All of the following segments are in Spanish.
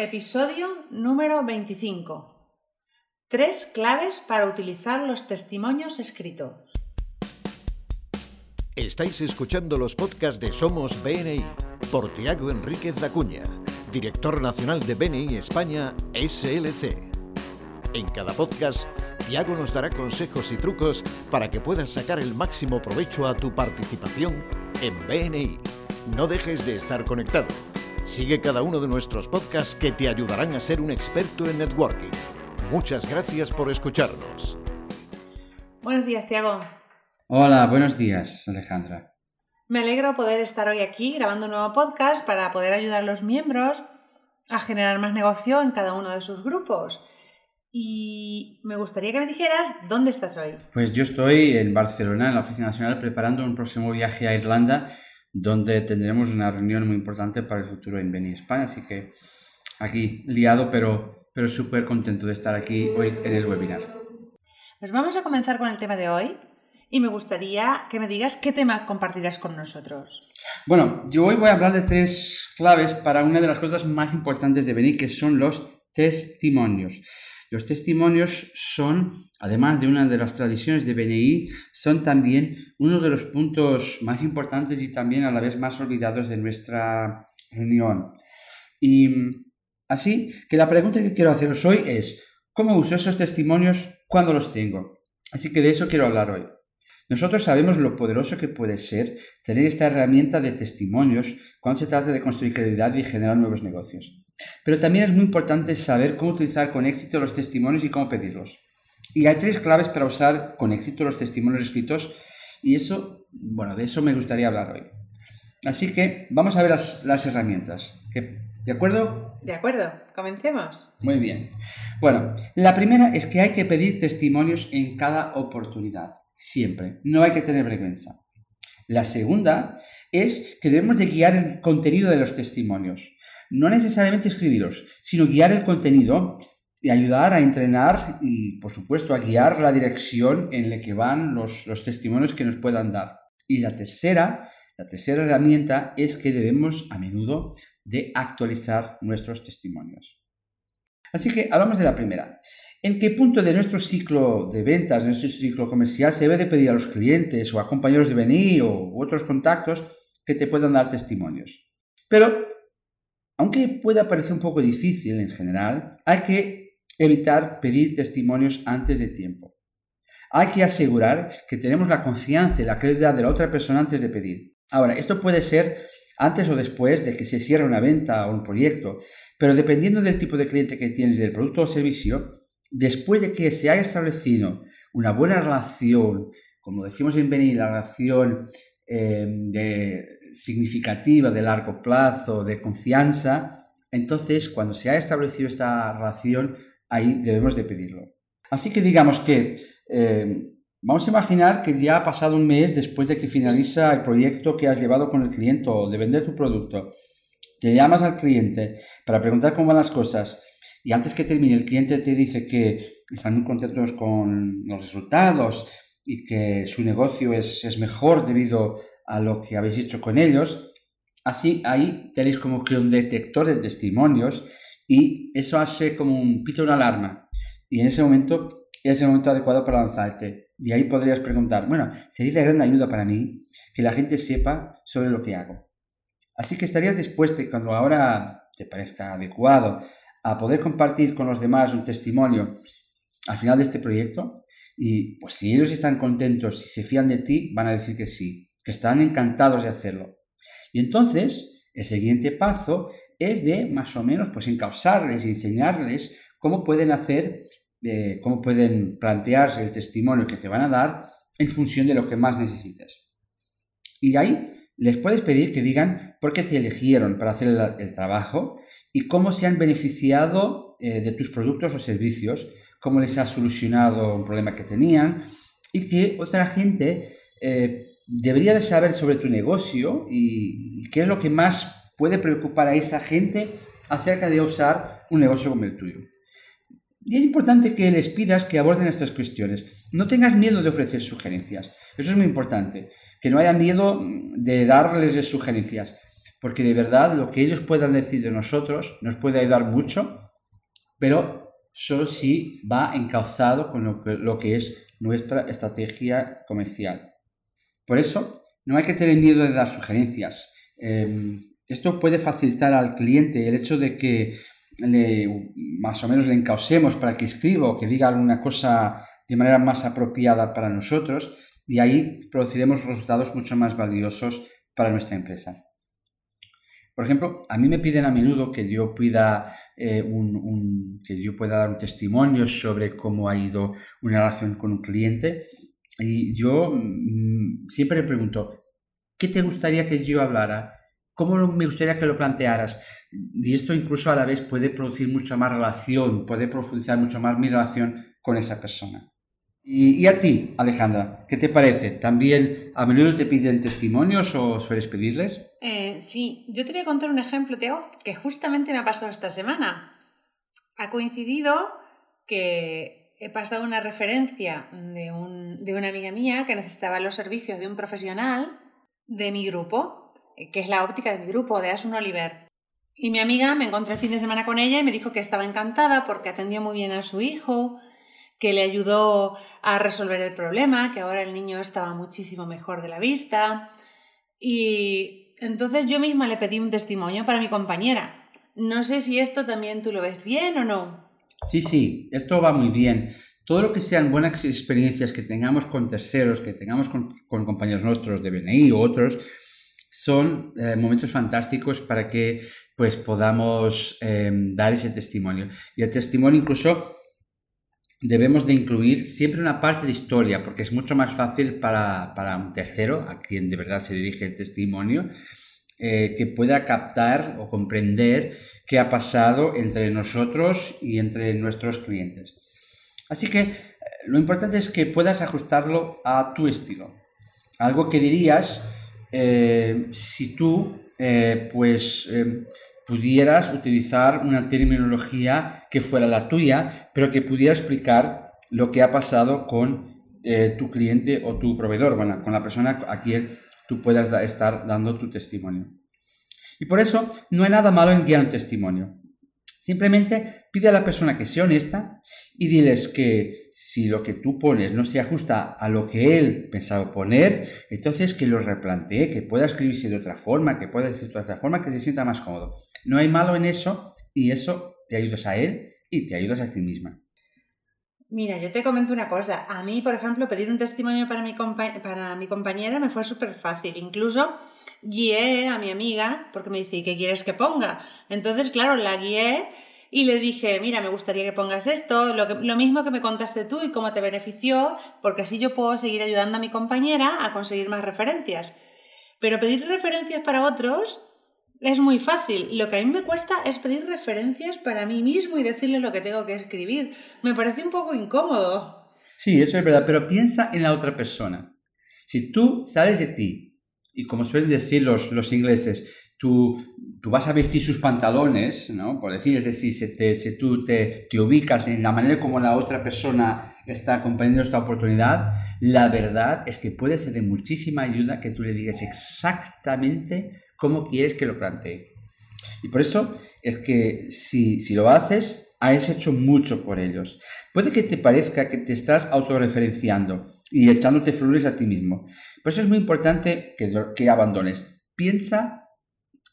Episodio número 25. Tres claves para utilizar los testimonios escritos. Estáis escuchando los podcasts de Somos BNI por Tiago Enríquez Dacuña, director nacional de BNI España SLC. En cada podcast, Tiago nos dará consejos y trucos para que puedas sacar el máximo provecho a tu participación en BNI. No dejes de estar conectado. Sigue cada uno de nuestros podcasts que te ayudarán a ser un experto en networking. Muchas gracias por escucharnos. Buenos días, Tiago. Hola, buenos días, Alejandra. Me alegro poder estar hoy aquí grabando un nuevo podcast para poder ayudar a los miembros a generar más negocio en cada uno de sus grupos. Y me gustaría que me dijeras dónde estás hoy. Pues yo estoy en Barcelona, en la Oficina Nacional, preparando un próximo viaje a Irlanda donde tendremos una reunión muy importante para el futuro en Beni España. Así que aquí liado, pero, pero súper contento de estar aquí hoy en el webinar. Pues vamos a comenzar con el tema de hoy y me gustaría que me digas qué tema compartirás con nosotros. Bueno, yo hoy voy a hablar de tres claves para una de las cosas más importantes de Beni, que son los testimonios. Los testimonios son, además de una de las tradiciones de BNI, son también uno de los puntos más importantes y también a la vez más olvidados de nuestra reunión. Y así que la pregunta que quiero haceros hoy es, ¿cómo uso esos testimonios cuando los tengo? Así que de eso quiero hablar hoy. Nosotros sabemos lo poderoso que puede ser tener esta herramienta de testimonios cuando se trata de construir credibilidad y generar nuevos negocios. Pero también es muy importante saber cómo utilizar con éxito los testimonios y cómo pedirlos. Y hay tres claves para usar con éxito los testimonios escritos y eso, bueno, de eso me gustaría hablar hoy. Así que vamos a ver las, herramientas. ¿De acuerdo? De acuerdo, comencemos. Muy bien. Bueno, la primera es que hay que pedir testimonios en cada oportunidad, siempre. No hay que tener vergüenza. La segunda es que debemos de guiar el contenido de los testimonios no necesariamente escribirlos, sino guiar el contenido y ayudar a entrenar y, por supuesto, a guiar la dirección en la que van los, los testimonios que nos puedan dar. Y la tercera, la tercera herramienta es que debemos a menudo de actualizar nuestros testimonios. Así que hablamos de la primera. ¿En qué punto de nuestro ciclo de ventas, de nuestro ciclo comercial, se debe de pedir a los clientes o a compañeros de venir o otros contactos que te puedan dar testimonios? Pero aunque pueda parecer un poco difícil en general, hay que evitar pedir testimonios antes de tiempo. Hay que asegurar que tenemos la confianza y la credibilidad de la otra persona antes de pedir. Ahora, esto puede ser antes o después de que se cierre una venta o un proyecto, pero dependiendo del tipo de cliente que tienes, del producto o servicio, después de que se haya establecido una buena relación, como decimos en Beni, la relación eh, de significativa de largo plazo, de confianza, entonces cuando se ha establecido esta relación, ahí debemos de pedirlo. Así que digamos que eh, vamos a imaginar que ya ha pasado un mes después de que finaliza el proyecto que has llevado con el cliente o de vender tu producto. Te llamas al cliente para preguntar cómo van las cosas y antes que termine el cliente te dice que están muy contentos con los resultados y que su negocio es, es mejor debido a lo que habéis hecho con ellos. Así ahí tenéis como que un detector de testimonios y eso hace como un pito una alarma. Y en ese momento es el momento adecuado para lanzarte. Y ahí podrías preguntar, bueno, sería de gran ayuda para mí que la gente sepa sobre lo que hago. Así que estarías dispuesto, cuando ahora te parezca adecuado, a poder compartir con los demás un testimonio al final de este proyecto. Y pues si ellos están contentos, y se fían de ti, van a decir que sí que están encantados de hacerlo. Y entonces, el siguiente paso es de más o menos pues encauzarles y enseñarles cómo pueden hacer, eh, cómo pueden plantearse el testimonio que te van a dar en función de lo que más necesites. Y ahí les puedes pedir que digan por qué te eligieron para hacer el, trabajo y cómo se han beneficiado eh, de tus productos o servicios, cómo les ha solucionado un problema que tenían y que otra gente eh, debería de saber sobre tu negocio y, qué es lo que más puede preocupar a esa gente acerca de usar un negocio como el tuyo. Y es importante que les pidas que aborden estas cuestiones. No tengas miedo de ofrecer sugerencias. Eso es muy importante. Que no haya miedo de darles sugerencias. porque de verdad lo que ellos puedan decir de nosotros nos puede ayudar mucho, pero solo si va encauzado con lo que, es nuestra estrategia comercial. Por eso, no hay que tener miedo de dar sugerencias. Em, esto puede facilitar al cliente el hecho de que le, más o menos le encausemos para que escriba o que diga alguna cosa de manera más apropiada para nosotros y ahí produciremos resultados mucho más valiosos para nuestra empresa. Por ejemplo, a mí me piden a menudo que yo pueda, eh, que yo pueda dar un testimonio sobre cómo ha ido una relación con un cliente y yo mm, siempre le pregunto, ¿qué te gustaría que yo hablara? ¿Cómo me gustaría que lo plantearas? Y esto incluso a la vez puede producir mucha más relación, puede profundizar mucho más mi relación con esa persona. Y, a ti, Alejandra, ¿qué te parece? ¿También a menudo te piden testimonios o sueles pedirles? Eh, sí, yo te voy a contar un ejemplo, Teo, que justamente me ha pasado esta semana. Ha coincidido que he pasado una referencia de, de una amiga mía que necesitaba los servicios de un profesional de mi grupo, que es la óptica de mi grupo, de Asun Oliver. Y mi amiga me encontré el fin de semana con ella y me dijo que estaba encantada porque atendió muy bien a su hijo, que le ayudó a resolver el problema, que ahora el niño estaba muchísimo mejor de la vista. Y entonces yo misma le pedí un testimonio para mi compañera. No sé si esto también tú lo ves bien o no. Sí, sí, esto va muy bien. Todo lo que sean buenas experiencias que tengamos con terceros, que tengamos con, compañeros nuestros de BNI u otros, son eh, momentos fantásticos para que pues podamos eh, dar ese testimonio. Y el testimonio incluso debemos de incluir siempre una parte de historia, porque es mucho más fácil para, un tercero, a quien de verdad se dirige el testimonio, eh, que pueda captar o comprender qué ha pasado entre nosotros y entre nuestros clientes. Así que eh, lo importante es que puedas ajustarlo a tu estilo. Algo que dirías eh, si tú, pues, pudieras utilizar una terminología que fuera la tuya, pero que pudiera explicar lo que ha pasado con eh, tu cliente o tu proveedor, bueno, con la persona a quien tú puedas estar dando tu testimonio. Y por eso no hay nada malo en guiar un testimonio. Simplemente pide a la persona que sea honesta y diles que si lo que tú pones no se ajusta a lo que él pensaba poner, entonces que lo replantee, que pueda escribirse de otra forma, que pueda decir de otra forma, que se sienta más cómodo. No hay malo en eso y eso te ayudas a él y te ayudas a ti misma. Mira, yo te comento una cosa. A mí, por ejemplo, pedir un testimonio para mi, para mi compañera me fue súper fácil. Incluso guié a mi amiga porque me dice, ¿qué quieres que ponga? Entonces, claro, la guié y le dije, mira, me gustaría que pongas esto, lo, lo mismo que me contaste tú y cómo te benefició, porque así yo puedo seguir ayudando a mi compañera a conseguir más referencias. Pero pedir referencias para otros es muy fácil. Lo que a mí me cuesta es pedir referencias para mí mismo y decirle lo que tengo que escribir. Me parece un poco incómodo. Sí, eso es verdad, pero piensa en la otra persona. Si tú sales de ti, y como suelen decir los, los ingleses, tú, tú vas a vestir sus pantalones, ¿no? Por decir, es decir, si, tú te, te, ubicas en la manera como la otra persona está comprendiendo esta oportunidad, la verdad es que puede ser de muchísima ayuda que tú le digas exactamente cómo quieres que lo plantee. Y por eso es que si, si lo haces, has hecho mucho por ellos. Puede que te parezca que te estás autorreferenciando y echándote flores a ti mismo. Por eso es muy importante que, que abandones. Piensa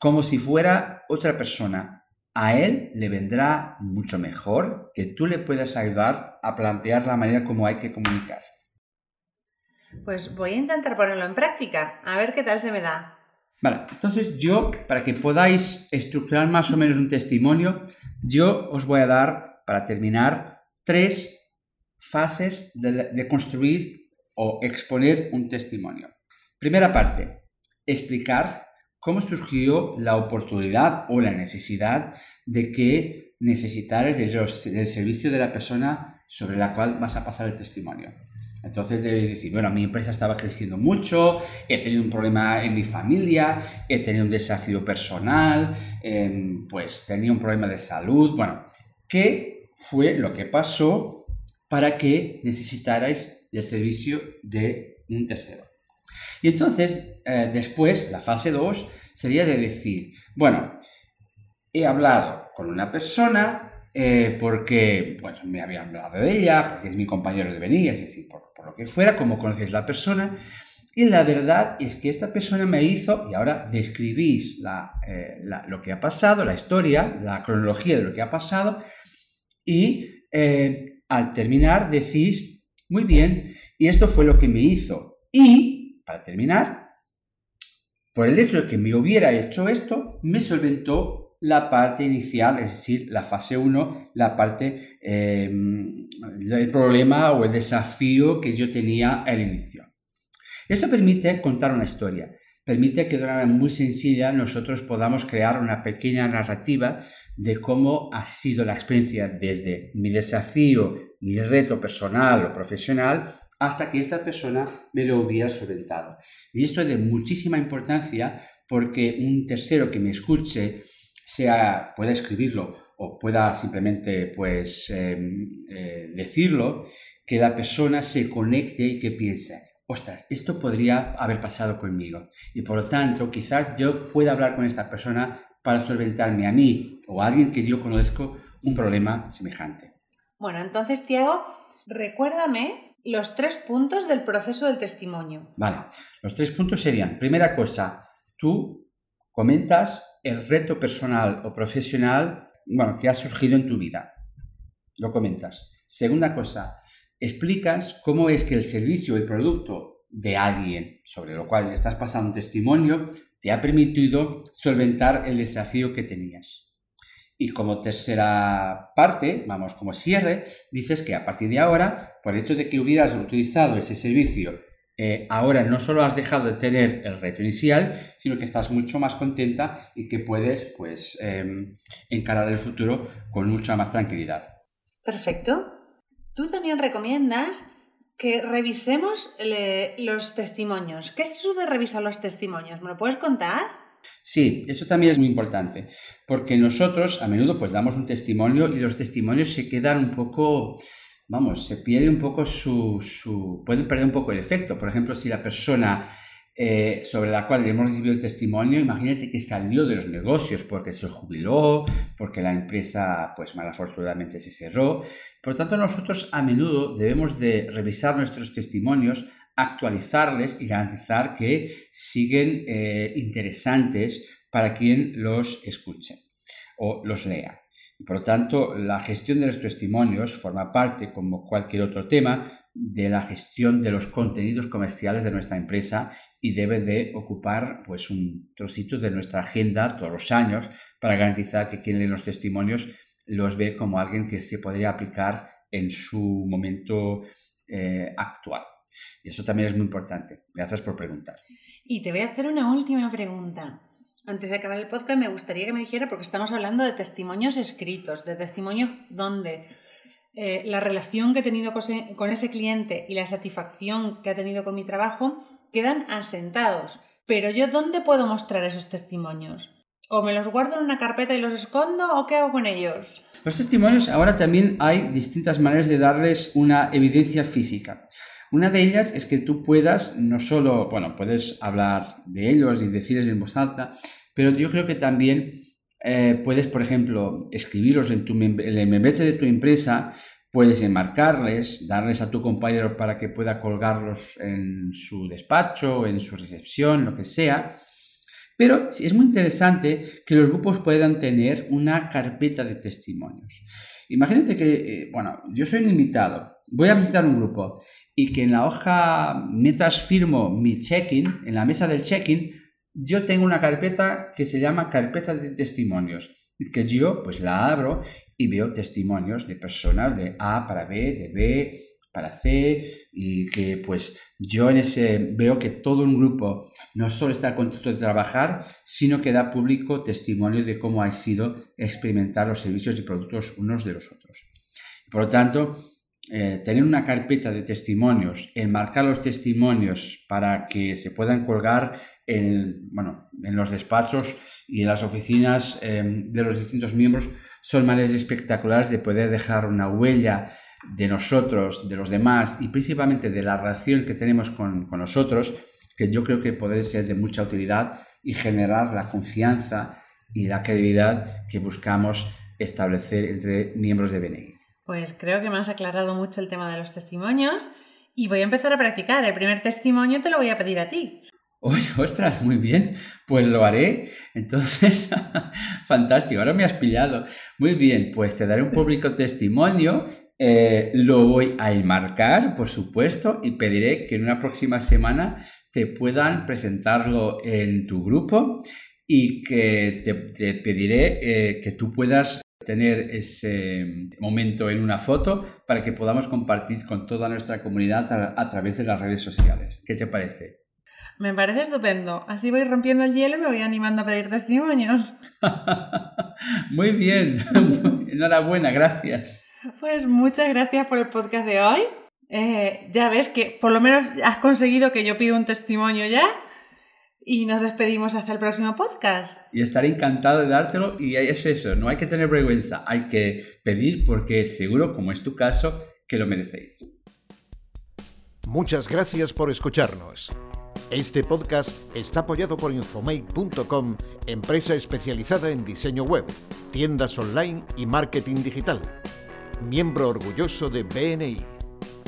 como si fuera otra persona. A él le vendrá mucho mejor que tú le puedas ayudar a plantear la manera como hay que comunicar. Pues voy a intentar ponerlo en práctica, a ver qué tal se me da. Vale, entonces yo, para que podáis estructurar más o menos un testimonio, yo os voy a dar, para terminar, tres fases de, de construir o exponer un testimonio. Primera parte, explicar cómo surgió la oportunidad o la necesidad de que necesitaras del, servicio de la persona sobre la cual vas a pasar el testimonio. Entonces debes decir, bueno, mi empresa estaba creciendo mucho, he tenido un problema en mi familia, he tenido un desafío personal, em, pues tenía un problema de salud. Bueno, ¿qué fue lo que pasó para que necesitarais el servicio de un tercero? Y entonces, eh, después, la fase 2, sería de decir, bueno, he hablado con una persona eh, porque pues, me había hablado de ella, porque es mi compañero de venir, es decir, por, por lo que fuera, como conoces la persona, y la verdad es que esta persona me hizo, y ahora describís eh, lo que ha pasado, la historia, la cronología de lo que ha pasado, y al terminar decís, muy bien, y esto fue lo que me hizo. Y, para terminar, por el hecho de que me hubiera hecho esto, me solventó la parte inicial, es decir, la fase 1, la parte, eh, el problema o el desafío que yo tenía al inicio. Esto permite contar una historia, permite que de una manera muy sencilla nosotros podamos crear una pequeña narrativa de cómo ha sido la experiencia desde mi desafío, mi reto personal o profesional, hasta que esta persona me lo hubiera solventado. Y esto es de muchísima importancia porque un tercero que me escuche sea, pueda escribirlo o pueda simplemente pues em, eh, decirlo, que la persona se conecte y que piense, ostras, esto podría haber pasado conmigo. Y por lo tanto, quizás yo pueda hablar con esta persona para solventarme a mí o a alguien que yo conozco un problema semejante. Bueno, entonces, Tiago, recuérdame los tres puntos del proceso del testimonio. Vale, los tres puntos serían, primera cosa, tú comentas el reto personal o profesional, bueno, que ha surgido en tu vida. Lo comentas. Segunda cosa, explicas cómo es que el servicio o el producto de alguien sobre lo cual estás pasando un testimonio te ha permitido solventar el desafío que tenías. Y como tercera parte, vamos, como cierre, dices que a partir de ahora, por el hecho de que hubieras utilizado ese servicio, eh, ahora no solo has dejado de tener el reto inicial, sino que estás mucho más contenta y que puedes, pues, em, encarar el futuro con mucha más tranquilidad. Perfecto. Tú también recomiendas que revisemos los testimonios. ¿Qué es eso de revisar los testimonios? ¿Me lo puedes contar? Sí, eso también es muy importante, porque nosotros a menudo pues damos un testimonio y los testimonios se quedan un poco, vamos, se pierde un poco su, su pueden perder un poco el efecto. Por ejemplo, si la persona eh, sobre la cual hemos recibido el testimonio, imagínate que salió de los negocios porque se jubiló, porque la empresa, pues malafortunadamente se cerró. Por lo tanto, nosotros a menudo debemos de revisar nuestros testimonios, actualizarles y garantizar que siguen eh, interesantes para quien los escuche o los lea. por lo tanto, la gestión de los testimonios forma parte, como cualquier otro tema, de la gestión de los contenidos comerciales de nuestra empresa y debe de ocupar pues un trocito de nuestra agenda todos los años para garantizar que quien lee los testimonios los ve como alguien que se podría aplicar en su momento eh, actual. Y eso también es muy importante. Gracias por preguntar. Y te voy a hacer una última pregunta. Antes de acabar el podcast me gustaría que me dijera, porque estamos hablando de testimonios escritos, de testimonios donde eh, la relación que he tenido con ese cliente y la satisfacción que ha tenido con mi trabajo quedan asentados. Pero yo, ¿dónde puedo mostrar esos testimonios? ¿O me los guardo en una carpeta y los escondo o qué hago con ellos? Los testimonios ahora también hay distintas maneras de darles una evidencia física. Una de ellas es que tú puedas, no solo, bueno, puedes hablar de ellos y decirles en voz alta, pero yo creo que también eh, puedes, por ejemplo, escribirlos en, tu, el de tu empresa, puedes enmarcarles, darles a tu compañero para que pueda colgarlos en su despacho, en su recepción, lo que sea. Pero es muy interesante que los grupos puedan tener una carpeta de testimonios. Imagínate que, eh, bueno, yo soy un invitado, voy a visitar un grupo y que en la hoja, mientras firmo mi check-in, en la mesa del check-in, yo tengo una carpeta que se llama carpeta de testimonios, que yo pues la abro y veo testimonios de personas de A para B, de B para C y que pues yo en ese veo que todo un grupo no solo está contento de trabajar, sino que da público testimonios de cómo ha sido experimentar los servicios y productos unos de los otros. Por lo tanto, eh, tener una carpeta de testimonios, enmarcar los testimonios para que se puedan colgar en, bueno, en los despachos y en las oficinas em, de los distintos miembros son maneras espectaculares de poder dejar una huella de nosotros, de los demás y principalmente de la relación que tenemos con, con nosotros, que yo creo que puede ser de mucha utilidad y generar la confianza y la credibilidad que buscamos establecer entre miembros de BNI. Pues creo que me has aclarado mucho el tema de los testimonios y voy a empezar a practicar. El primer testimonio te lo voy a pedir a ti. Uy, ostras, muy bien, pues lo haré. Entonces, fantástico, ahora me has pillado. Muy bien, pues te daré un público testimonio, eh, lo voy a enmarcar, por supuesto, y pediré que en una próxima semana te puedan presentarlo en tu grupo y que te, pediré eh, que tú puedas tener ese momento en una foto para que podamos compartir con toda nuestra comunidad a, través de las redes sociales. ¿Qué te parece? Me parece estupendo. Así voy rompiendo el hielo y me voy animando a pedir testimonios. Muy bien. Enhorabuena, gracias. Pues muchas gracias por el podcast de hoy. Eh, ya ves que por lo menos has conseguido que yo pida un testimonio ya y nos despedimos hasta el próximo podcast. Y estaré encantado de dártelo y es eso, no hay que tener vergüenza, hay que pedir porque seguro, como es tu caso, que lo merecéis. Muchas gracias por escucharnos. Este podcast está apoyado por Infomate.com, empresa especializada en diseño web, tiendas online y marketing digital. Miembro orgulloso de BNI.